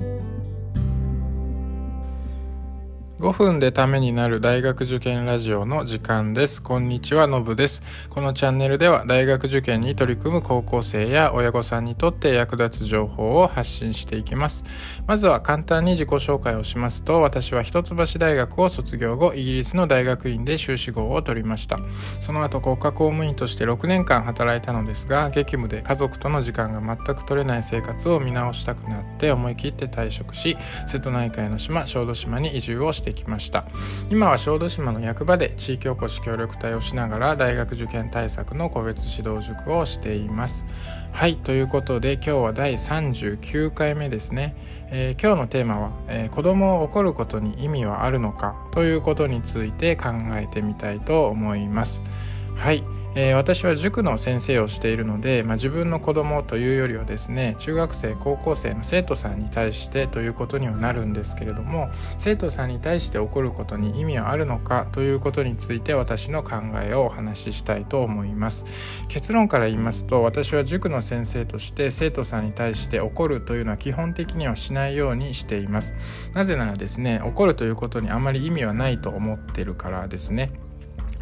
thank you 5分でためになる大学受験ラジオの時間です。こんにちは、のぶです。このチャンネルでは大学受験に取り組む高校生や親御さんにとって役立つ情報を発信していきます。まずは簡単に自己紹介をしますと、私は一橋大学を卒業後、イギリスの大学院で修士号を取りました。その後、国家公務員として6年間働いたのですが、激務で家族との時間が全く取れない生活を見直したくなって思い切って退職し、瀬戸内海の島、小豆島に移住をしてきました。今は小豆島の役場で地域おこし協力隊をしながら大学受験対策の個別指導塾をしています。はいということで今日は第39回目ですね、えー、今日のテーマは、えー、子供を怒ることに意味はあるのかということについて考えてみたいと思います。はい。えー、私は塾の先生をしているので、まあ、自分の子供というよりはですね中学生高校生の生徒さんに対してということにはなるんですけれども生徒さんに対して起こることに意味はあるのかということについて私の考えをお話ししたいと思います。結論から言いますと私は塾の先生として生徒さんに対して怒るというのは基本的にはしないようにしています。なぜならですね怒るということにあまり意味はないと思ってるからですね。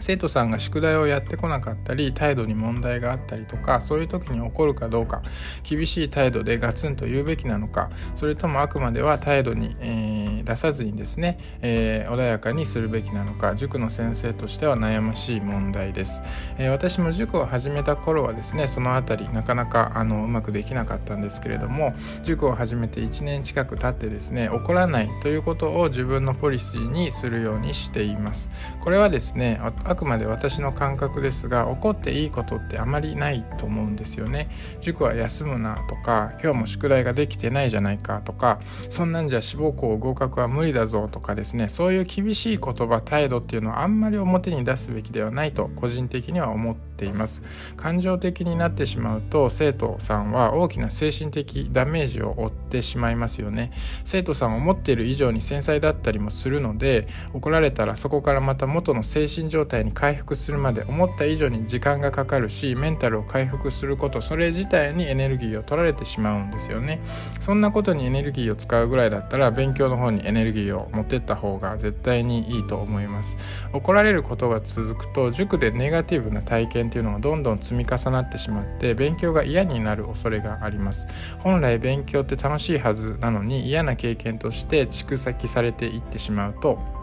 生徒さんが宿題をやってこなかったり態度に問題があったりとかそういう時に怒るかどうか厳しい態度でガツンと言うべきなのかそれともあくまでは態度に、えー、出さずにですね、えー、穏やかにするべきなのか塾の先生としては悩ましい問題です、えー、私も塾を始めた頃はですねその辺りなかなかあのうまくできなかったんですけれども塾を始めて1年近く経ってですね怒らないということを自分のポリシーにするようにしています。これはですねあくまで私の感覚ですが怒っていいことってあまりないと思うんですよね。塾は休むなとか今日も宿題ができてないじゃないかとかそんなんじゃ志望校合格は無理だぞとかですね。そういう厳しい言葉態度っていうのはあんまり表に出すべきではないと個人的には思っています。感情的になってしまうと生徒さんは大きな精神的ダメージを負ってしまいますよね。生徒さん思っている以上に繊細だったりもするので怒られたらそこからまた元の精神状態に回復するまで思った以上に時間がかかるしメンタルを回復することそれ自体にエネルギーを取られてしまうんですよねそんなことにエネルギーを使うぐらいだったら勉強の方にエネルギーを持ってった方が絶対にいいと思います怒られることが続くと塾でネガティブな体験っていうのがどんどん積み重なってしまって勉強が嫌になる恐れがあります本来勉強って楽しいはずなのに嫌な経験として蓄積されていってしまうと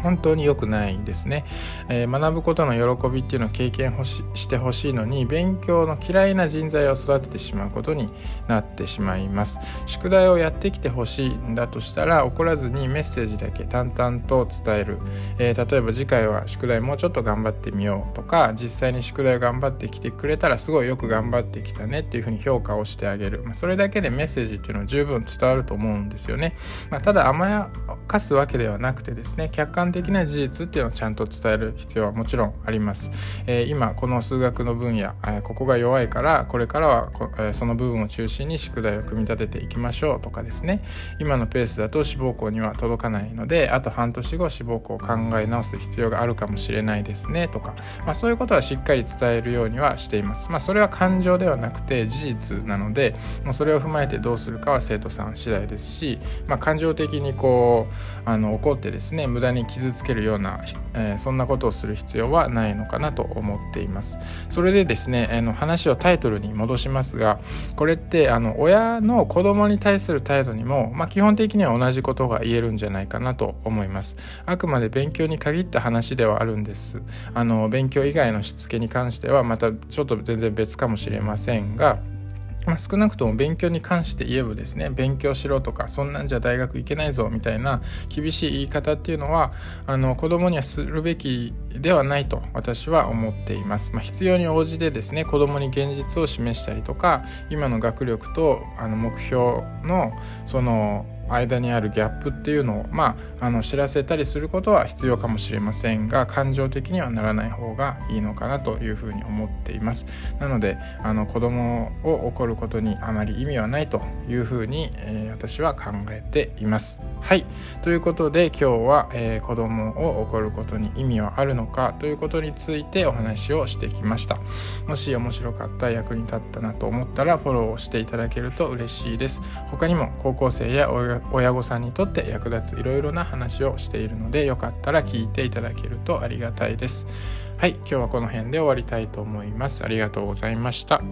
本当に良くないですね、えー、学ぶことの喜びっていうのを経験ししてほしいのに勉強の嫌いな人材を育ててしまうことになってしまいます。宿題をやってきてほしいんだとしたら怒らずにメッセージだけ淡々と伝える、えー、例えば次回は宿題もうちょっと頑張ってみようとか実際に宿題を頑張ってきてくれたらすごいよく頑張ってきたねっていうふうに評価をしてあげる、まあ、それだけでメッセージっていうのは十分伝わると思うんですよね、まあ、ただ甘やかすわけではなくてですね客観的な事実っていうのをちゃんと伝える必要はもちろんあります。えー、今この数学の分野、えー、ここが弱いからこれからはこ、えー、その部分を中心に宿題を組み立てていきましょうとかですね今のペースだと志望校には届かないのであと半年後志望校を考え直す必要があるかもしれないですねとか、まあ、そういうことはしっかり伝えるようにはしています。まあ、それは感情ではなくて事実なのでもうそれを踏まえてどうするかは生徒さん次第ですし、まあ、感情的にこうあの怒ってですね無駄に傷つけるような、えー、そんなことをする必要はないのかなと思っています。それでですねあの話をタイトルに戻しますがこれってあの親の子供に対する態度にも、まあ、基本的には同じことが言えるんじゃないかなと思います。あくまで勉強に限った話ではあるんです。あの勉強以外のしつけに関してはまたちょっと全然別かもしれませんがまあ、少なくとも勉強に関して言えばですね勉強しろとかそんなんじゃ大学行けないぞみたいな厳しい言い方っていうのはあの子供にはするべきではないと私は思っています、まあ、必要に応じてですね子供に現実を示したりとか今の学力とあの目標のその間にあるギャップっていうのを、まあ、あの知らせたりすることは必要かもしれませんが感情的にはならない方がいいのかなというふうに思っています。なのであの子供を怒ることにあまり意味はないというふうに、えー、私は考えています。はい。ということで今日は、えー、子供を怒ることに意味はあるのかということについてお話をしてきました。もし面白かった役に立ったなと思ったらフォローをしていただけると嬉しいです。他にも高校生や親御さんにとって役立ついろいろな話をしているのでよかったら聞いていただけるとありがたいです。はい今日はこの辺で終わりたいと思います。ありがとうございました。